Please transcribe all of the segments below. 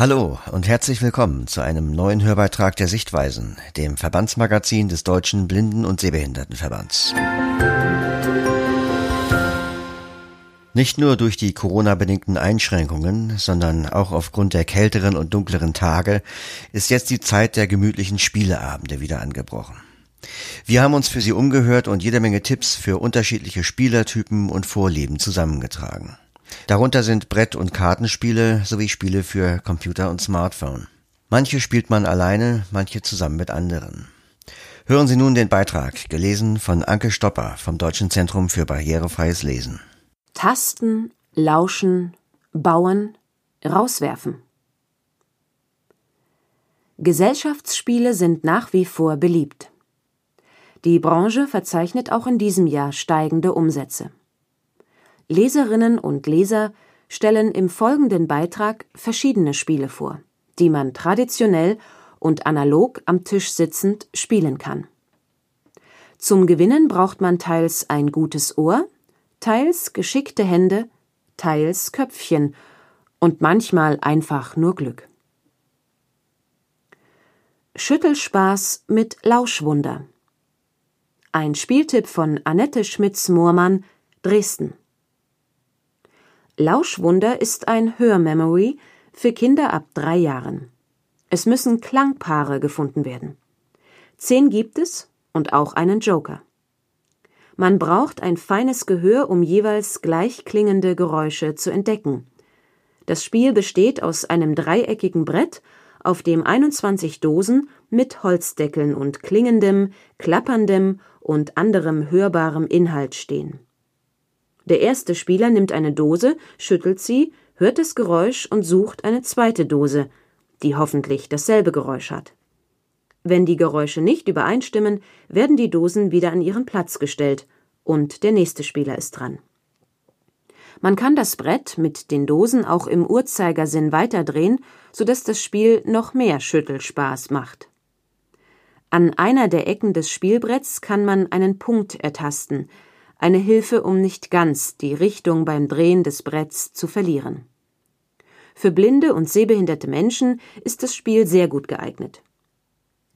Hallo und herzlich willkommen zu einem neuen Hörbeitrag der Sichtweisen, dem Verbandsmagazin des Deutschen Blinden- und Sehbehindertenverbands. Nicht nur durch die Corona-bedingten Einschränkungen, sondern auch aufgrund der kälteren und dunkleren Tage ist jetzt die Zeit der gemütlichen Spieleabende wieder angebrochen. Wir haben uns für Sie umgehört und jede Menge Tipps für unterschiedliche Spielertypen und Vorlieben zusammengetragen. Darunter sind Brett- und Kartenspiele sowie Spiele für Computer und Smartphone. Manche spielt man alleine, manche zusammen mit anderen. Hören Sie nun den Beitrag, gelesen von Anke Stopper vom Deutschen Zentrum für barrierefreies Lesen. Tasten, lauschen, bauen, rauswerfen. Gesellschaftsspiele sind nach wie vor beliebt. Die Branche verzeichnet auch in diesem Jahr steigende Umsätze. Leserinnen und Leser stellen im folgenden Beitrag verschiedene Spiele vor, die man traditionell und analog am Tisch sitzend spielen kann. Zum Gewinnen braucht man teils ein gutes Ohr, teils geschickte Hände, teils Köpfchen und manchmal einfach nur Glück. Schüttelspaß mit Lauschwunder. Ein Spieltipp von Annette Schmitz-Mohrmann, Dresden. Lauschwunder ist ein Hörmemory für Kinder ab drei Jahren. Es müssen Klangpaare gefunden werden. Zehn gibt es und auch einen Joker. Man braucht ein feines Gehör, um jeweils gleich klingende Geräusche zu entdecken. Das Spiel besteht aus einem dreieckigen Brett, auf dem 21 Dosen mit Holzdeckeln und klingendem, klapperndem und anderem hörbarem Inhalt stehen. Der erste Spieler nimmt eine Dose, schüttelt sie, hört das Geräusch und sucht eine zweite Dose, die hoffentlich dasselbe Geräusch hat. Wenn die Geräusche nicht übereinstimmen, werden die Dosen wieder an ihren Platz gestellt und der nächste Spieler ist dran. Man kann das Brett mit den Dosen auch im Uhrzeigersinn weiterdrehen, sodass das Spiel noch mehr Schüttelspaß macht. An einer der Ecken des Spielbretts kann man einen Punkt ertasten, eine Hilfe, um nicht ganz die Richtung beim Drehen des Bretts zu verlieren. Für blinde und sehbehinderte Menschen ist das Spiel sehr gut geeignet.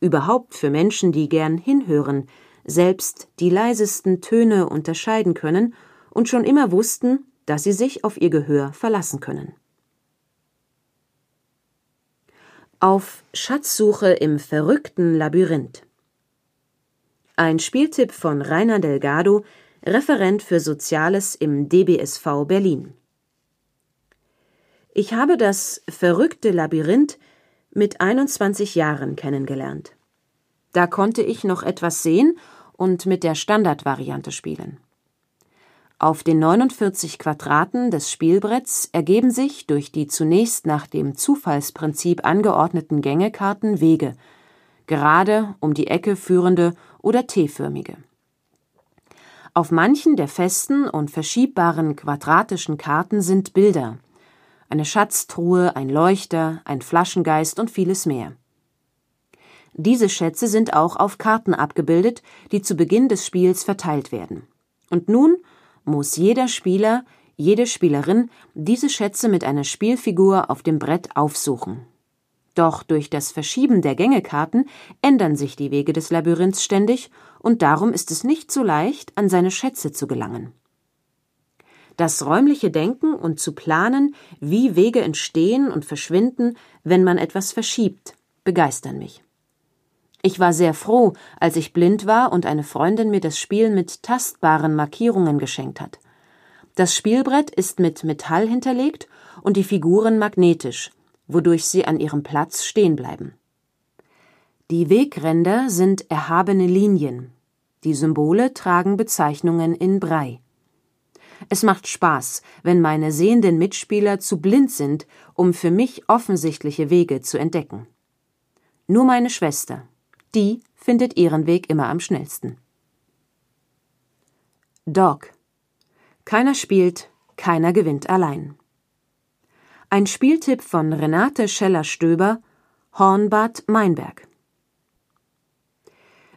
Überhaupt für Menschen, die gern hinhören, selbst die leisesten Töne unterscheiden können und schon immer wussten, dass sie sich auf ihr Gehör verlassen können. Auf Schatzsuche im verrückten Labyrinth. Ein Spieltipp von Rainer Delgado, Referent für Soziales im DBSV Berlin. Ich habe das verrückte Labyrinth mit 21 Jahren kennengelernt. Da konnte ich noch etwas sehen und mit der Standardvariante spielen. Auf den 49 Quadraten des Spielbretts ergeben sich durch die zunächst nach dem Zufallsprinzip angeordneten Gängekarten Wege, gerade, um die Ecke führende oder T-förmige. Auf manchen der festen und verschiebbaren quadratischen Karten sind Bilder, eine Schatztruhe, ein Leuchter, ein Flaschengeist und vieles mehr. Diese Schätze sind auch auf Karten abgebildet, die zu Beginn des Spiels verteilt werden. Und nun muss jeder Spieler, jede Spielerin diese Schätze mit einer Spielfigur auf dem Brett aufsuchen. Doch durch das Verschieben der Gängekarten ändern sich die Wege des Labyrinths ständig, und darum ist es nicht so leicht, an seine Schätze zu gelangen. Das räumliche Denken und zu planen, wie Wege entstehen und verschwinden, wenn man etwas verschiebt, begeistern mich. Ich war sehr froh, als ich blind war und eine Freundin mir das Spiel mit tastbaren Markierungen geschenkt hat. Das Spielbrett ist mit Metall hinterlegt und die Figuren magnetisch, wodurch sie an ihrem Platz stehen bleiben. Die Wegränder sind erhabene Linien. Die Symbole tragen Bezeichnungen in Brei. Es macht Spaß, wenn meine sehenden Mitspieler zu blind sind, um für mich offensichtliche Wege zu entdecken. Nur meine Schwester, die findet ihren Weg immer am schnellsten. Dog. Keiner spielt, keiner gewinnt allein. Ein Spieltipp von Renate Scheller-Stöber, Hornbad Meinberg.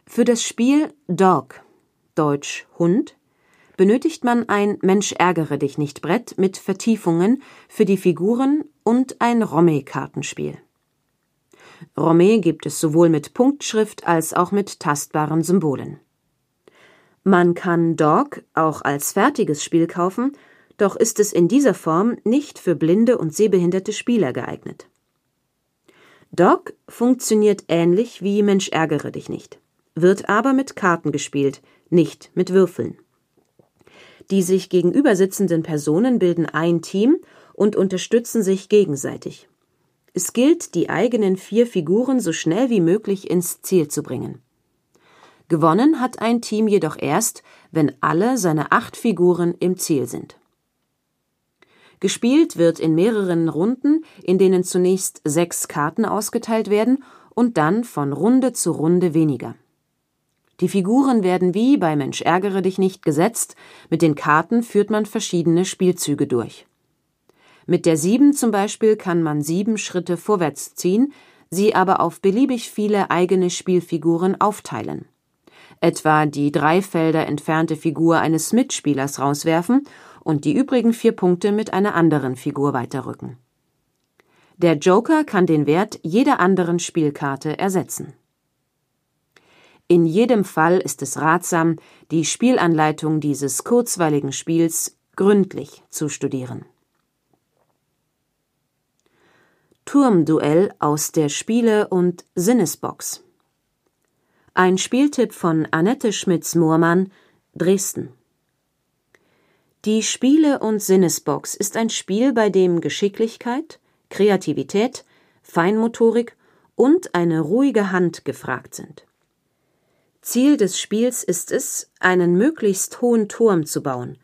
Für das Spiel Dog, Deutsch Hund, benötigt man ein Mensch ärgere dich nicht Brett mit Vertiefungen für die Figuren und ein Romme-Kartenspiel. Romme gibt es sowohl mit Punktschrift als auch mit tastbaren Symbolen. Man kann Dog auch als fertiges Spiel kaufen, doch ist es in dieser Form nicht für blinde und sehbehinderte Spieler geeignet. Dog funktioniert ähnlich wie Mensch ärgere dich nicht, wird aber mit Karten gespielt, nicht mit Würfeln. Die sich gegenüber sitzenden Personen bilden ein Team und unterstützen sich gegenseitig. Es gilt, die eigenen vier Figuren so schnell wie möglich ins Ziel zu bringen. Gewonnen hat ein Team jedoch erst, wenn alle seine acht Figuren im Ziel sind. Gespielt wird in mehreren Runden, in denen zunächst sechs Karten ausgeteilt werden und dann von Runde zu Runde weniger. Die Figuren werden wie bei Mensch ärgere dich nicht gesetzt, mit den Karten führt man verschiedene Spielzüge durch. Mit der Sieben zum Beispiel kann man sieben Schritte vorwärts ziehen, sie aber auf beliebig viele eigene Spielfiguren aufteilen. Etwa die drei Felder entfernte Figur eines Mitspielers rauswerfen und die übrigen vier Punkte mit einer anderen Figur weiterrücken. Der Joker kann den Wert jeder anderen Spielkarte ersetzen. In jedem Fall ist es ratsam, die Spielanleitung dieses kurzweiligen Spiels gründlich zu studieren. Turmduell aus der Spiele- und Sinnesbox. Ein Spieltipp von Annette Schmitz-Mohrmann, Dresden. Die Spiele- und Sinnesbox ist ein Spiel, bei dem Geschicklichkeit, Kreativität, Feinmotorik und eine ruhige Hand gefragt sind. Ziel des Spiels ist es, einen möglichst hohen Turm zu bauen.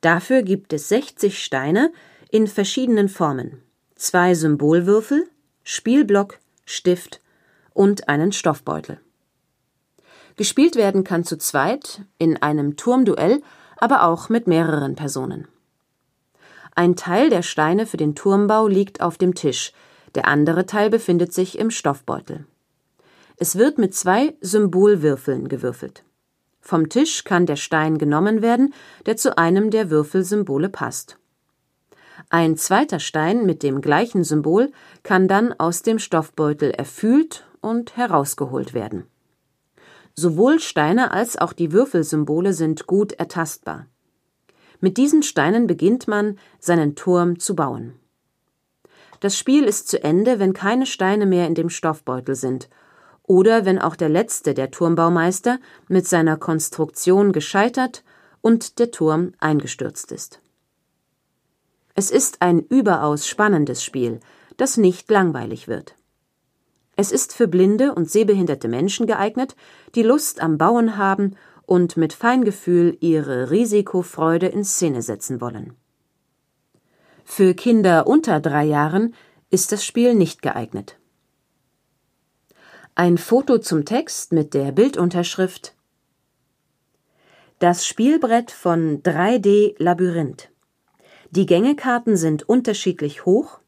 Dafür gibt es 60 Steine in verschiedenen Formen zwei Symbolwürfel, Spielblock, Stift und einen Stoffbeutel. Gespielt werden kann zu zweit, in einem Turmduell, aber auch mit mehreren Personen. Ein Teil der Steine für den Turmbau liegt auf dem Tisch, der andere Teil befindet sich im Stoffbeutel. Es wird mit zwei Symbolwürfeln gewürfelt. Vom Tisch kann der Stein genommen werden, der zu einem der Würfelsymbole passt. Ein zweiter Stein mit dem gleichen Symbol kann dann aus dem Stoffbeutel erfühlt und herausgeholt werden. Sowohl Steine als auch die Würfelsymbole sind gut ertastbar. Mit diesen Steinen beginnt man, seinen Turm zu bauen. Das Spiel ist zu Ende, wenn keine Steine mehr in dem Stoffbeutel sind oder wenn auch der letzte der Turmbaumeister mit seiner Konstruktion gescheitert und der Turm eingestürzt ist. Es ist ein überaus spannendes Spiel, das nicht langweilig wird. Es ist für blinde und sehbehinderte Menschen geeignet, die Lust am Bauen haben und mit Feingefühl ihre Risikofreude in Szene setzen wollen. Für Kinder unter drei Jahren ist das Spiel nicht geeignet. Ein Foto zum Text mit der Bildunterschrift Das Spielbrett von 3D Labyrinth die Gängekarten sind unterschiedlich hoch,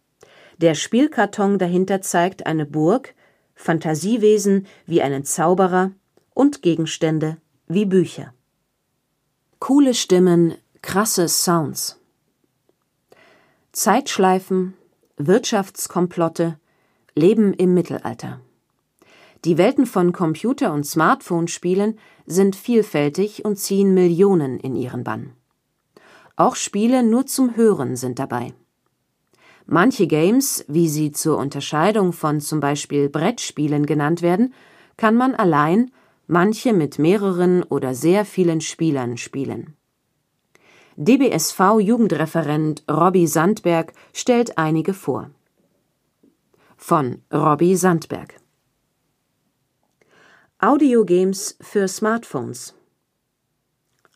der Spielkarton dahinter zeigt eine Burg, Fantasiewesen wie einen Zauberer und Gegenstände wie Bücher. Coole Stimmen, krasse Sounds. Zeitschleifen, Wirtschaftskomplotte, Leben im Mittelalter. Die Welten von Computer- und Smartphone-Spielen sind vielfältig und ziehen Millionen in ihren Bann. Auch Spiele nur zum Hören sind dabei. Manche Games, wie sie zur Unterscheidung von zum Beispiel Brettspielen genannt werden, kann man allein, manche mit mehreren oder sehr vielen Spielern spielen. DBSV-Jugendreferent Robby Sandberg stellt einige vor. Von Robby Sandberg Audiogames für Smartphones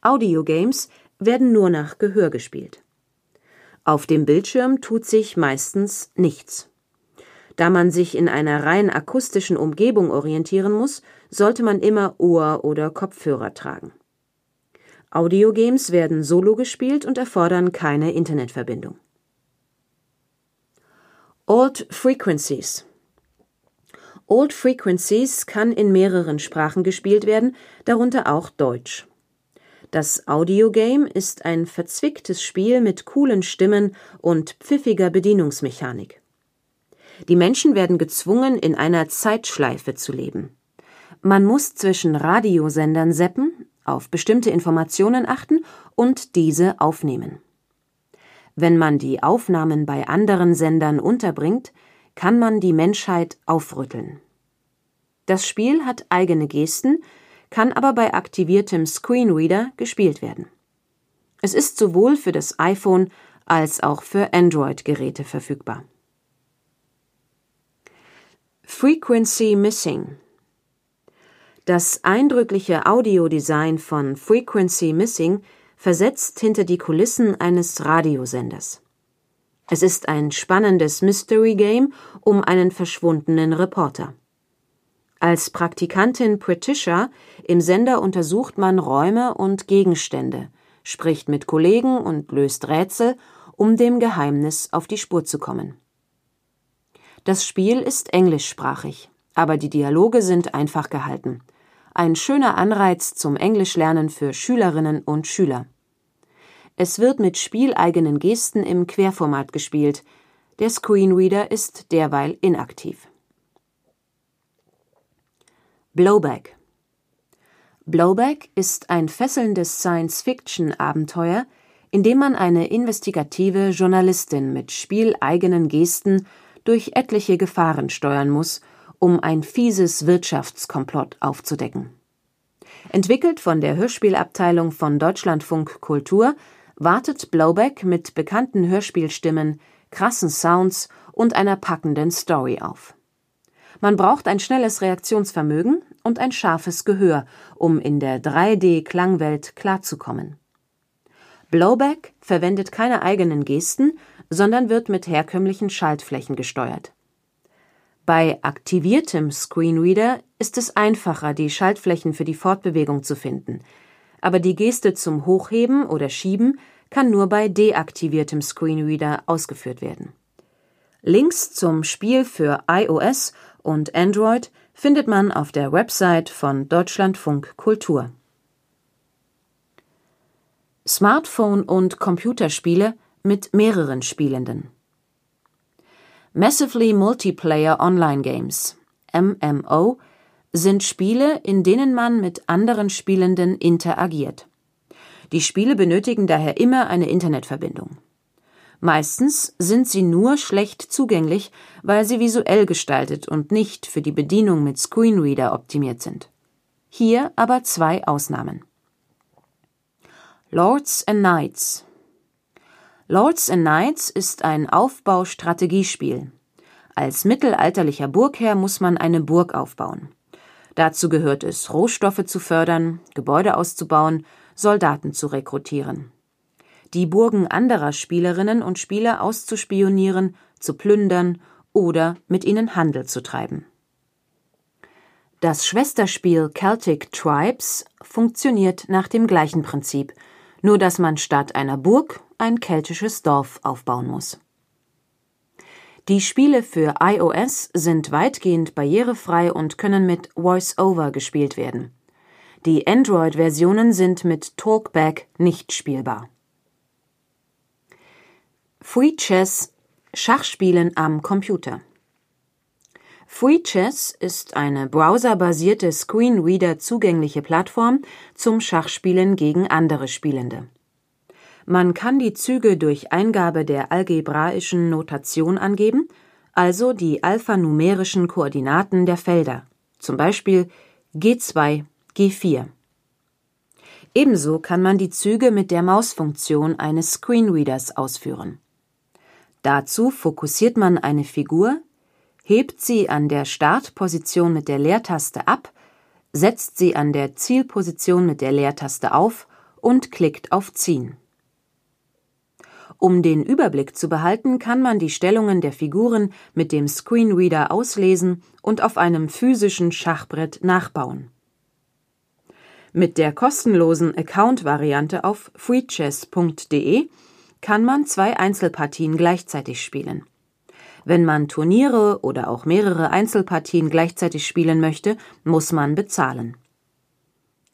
Audiogames werden nur nach Gehör gespielt. Auf dem Bildschirm tut sich meistens nichts. Da man sich in einer rein akustischen Umgebung orientieren muss, sollte man immer Ohr- oder Kopfhörer tragen. Audiogames werden solo gespielt und erfordern keine Internetverbindung. Old Frequencies Old Frequencies kann in mehreren Sprachen gespielt werden, darunter auch Deutsch. Das Audiogame ist ein verzwicktes Spiel mit coolen Stimmen und pfiffiger Bedienungsmechanik. Die Menschen werden gezwungen, in einer Zeitschleife zu leben. Man muss zwischen Radiosendern seppen, auf bestimmte Informationen achten und diese aufnehmen. Wenn man die Aufnahmen bei anderen Sendern unterbringt, kann man die Menschheit aufrütteln. Das Spiel hat eigene Gesten, kann aber bei aktiviertem Screenreader gespielt werden. Es ist sowohl für das iPhone als auch für Android-Geräte verfügbar. Frequency Missing Das eindrückliche Audiodesign von Frequency Missing versetzt hinter die Kulissen eines Radiosenders. Es ist ein spannendes Mystery Game um einen verschwundenen Reporter. Als Praktikantin Patricia im Sender untersucht man Räume und Gegenstände, spricht mit Kollegen und löst Rätsel, um dem Geheimnis auf die Spur zu kommen. Das Spiel ist englischsprachig, aber die Dialoge sind einfach gehalten. Ein schöner Anreiz zum Englischlernen für Schülerinnen und Schüler. Es wird mit spieleigenen Gesten im Querformat gespielt. Der Screenreader ist derweil inaktiv. Blowback Blowback ist ein fesselndes Science-Fiction-Abenteuer, in dem man eine investigative Journalistin mit spieleigenen Gesten durch etliche Gefahren steuern muss, um ein fieses Wirtschaftskomplott aufzudecken. Entwickelt von der Hörspielabteilung von Deutschlandfunk Kultur wartet Blowback mit bekannten Hörspielstimmen, krassen Sounds und einer packenden Story auf. Man braucht ein schnelles Reaktionsvermögen und ein scharfes Gehör, um in der 3D-Klangwelt klarzukommen. Blowback verwendet keine eigenen Gesten, sondern wird mit herkömmlichen Schaltflächen gesteuert. Bei aktiviertem Screenreader ist es einfacher, die Schaltflächen für die Fortbewegung zu finden, aber die Geste zum Hochheben oder Schieben kann nur bei deaktiviertem Screenreader ausgeführt werden. Links zum Spiel für iOS und Android findet man auf der Website von Deutschlandfunk Kultur. Smartphone- und Computerspiele mit mehreren Spielenden. Massively Multiplayer Online Games MMO sind Spiele, in denen man mit anderen Spielenden interagiert. Die Spiele benötigen daher immer eine Internetverbindung. Meistens sind sie nur schlecht zugänglich, weil sie visuell gestaltet und nicht für die Bedienung mit Screenreader optimiert sind. Hier aber zwei Ausnahmen. Lords and Knights Lords and Knights ist ein Aufbaustrategiespiel. Als mittelalterlicher Burgherr muss man eine Burg aufbauen. Dazu gehört es, Rohstoffe zu fördern, Gebäude auszubauen, Soldaten zu rekrutieren die Burgen anderer Spielerinnen und Spieler auszuspionieren, zu plündern oder mit ihnen Handel zu treiben. Das Schwesterspiel Celtic Tribes funktioniert nach dem gleichen Prinzip, nur dass man statt einer Burg ein keltisches Dorf aufbauen muss. Die Spiele für iOS sind weitgehend barrierefrei und können mit VoiceOver gespielt werden. Die Android-Versionen sind mit Talkback nicht spielbar. Free Chess Schachspielen am Computer. Free Chess ist eine browserbasierte Screenreader zugängliche Plattform zum Schachspielen gegen andere Spielende. Man kann die Züge durch Eingabe der algebraischen Notation angeben, also die alphanumerischen Koordinaten der Felder, zum Beispiel G2, G4. Ebenso kann man die Züge mit der Mausfunktion eines Screenreaders ausführen. Dazu fokussiert man eine Figur, hebt sie an der Startposition mit der Leertaste ab, setzt sie an der Zielposition mit der Leertaste auf und klickt auf Ziehen. Um den Überblick zu behalten, kann man die Stellungen der Figuren mit dem Screenreader auslesen und auf einem physischen Schachbrett nachbauen. Mit der kostenlosen Account-Variante auf freechess.de kann man zwei Einzelpartien gleichzeitig spielen. Wenn man Turniere oder auch mehrere Einzelpartien gleichzeitig spielen möchte, muss man bezahlen.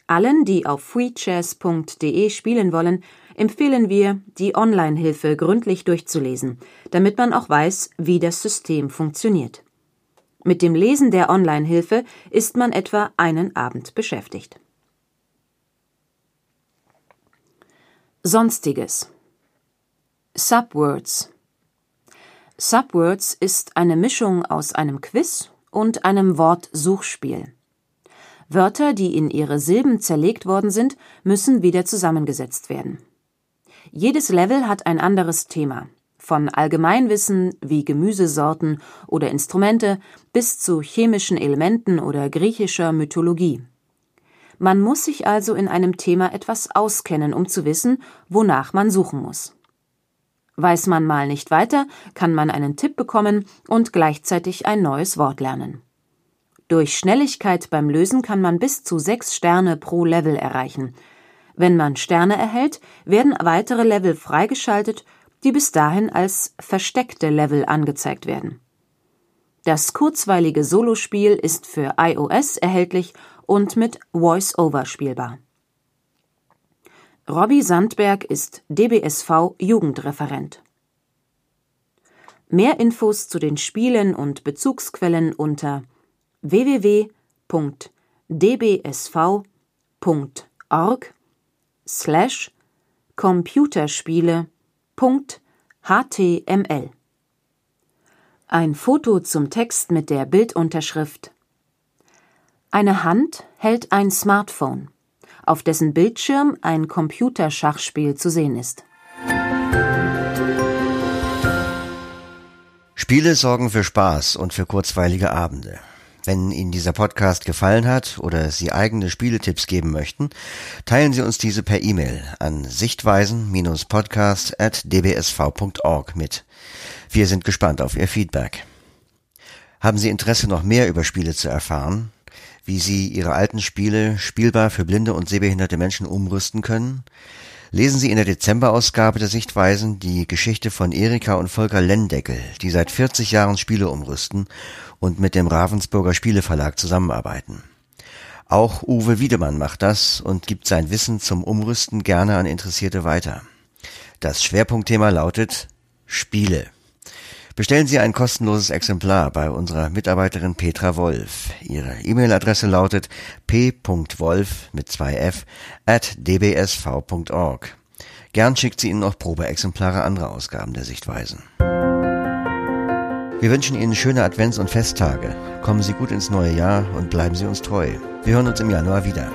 Allen, die auf freechess.de spielen wollen, empfehlen wir, die Online-Hilfe gründlich durchzulesen, damit man auch weiß, wie das System funktioniert. Mit dem Lesen der Online-Hilfe ist man etwa einen Abend beschäftigt. Sonstiges Subwords Subwords ist eine Mischung aus einem Quiz und einem Wortsuchspiel. Wörter, die in ihre Silben zerlegt worden sind, müssen wieder zusammengesetzt werden. Jedes Level hat ein anderes Thema, von Allgemeinwissen wie Gemüsesorten oder Instrumente bis zu chemischen Elementen oder griechischer Mythologie. Man muss sich also in einem Thema etwas auskennen, um zu wissen, wonach man suchen muss. Weiß man mal nicht weiter, kann man einen Tipp bekommen und gleichzeitig ein neues Wort lernen. Durch Schnelligkeit beim Lösen kann man bis zu sechs Sterne pro Level erreichen. Wenn man Sterne erhält, werden weitere Level freigeschaltet, die bis dahin als versteckte Level angezeigt werden. Das kurzweilige Solospiel ist für iOS erhältlich und mit Voice-Over spielbar. Robby Sandberg ist DBSV Jugendreferent. Mehr Infos zu den Spielen und Bezugsquellen unter www.dbsv.org slash computerspiele.html Ein Foto zum Text mit der Bildunterschrift Eine Hand hält ein Smartphone, auf dessen Bildschirm ein Computerschachspiel zu sehen ist. Spiele sorgen für Spaß und für kurzweilige Abende. Wenn Ihnen dieser Podcast gefallen hat oder Sie eigene Spieletipps geben möchten, teilen Sie uns diese per E-Mail an sichtweisen-podcast.dbsv.org mit. Wir sind gespannt auf Ihr Feedback. Haben Sie Interesse, noch mehr über Spiele zu erfahren? Wie Sie Ihre alten Spiele spielbar für blinde und sehbehinderte Menschen umrüsten können? Lesen Sie in der Dezemberausgabe der Sichtweisen die Geschichte von Erika und Volker Lendeckel, die seit 40 Jahren Spiele umrüsten und mit dem Ravensburger Spieleverlag zusammenarbeiten. Auch Uwe Wiedemann macht das und gibt sein Wissen zum Umrüsten gerne an Interessierte weiter. Das Schwerpunktthema lautet Spiele. Bestellen Sie ein kostenloses Exemplar bei unserer Mitarbeiterin Petra Wolf. Ihre E-Mail-Adresse lautet p.wolf mit zwei f at dbsv.org. Gern schickt sie Ihnen auch Probeexemplare anderer Ausgaben der Sichtweisen. Wir wünschen Ihnen schöne Advents- und Festtage. Kommen Sie gut ins neue Jahr und bleiben Sie uns treu. Wir hören uns im Januar wieder.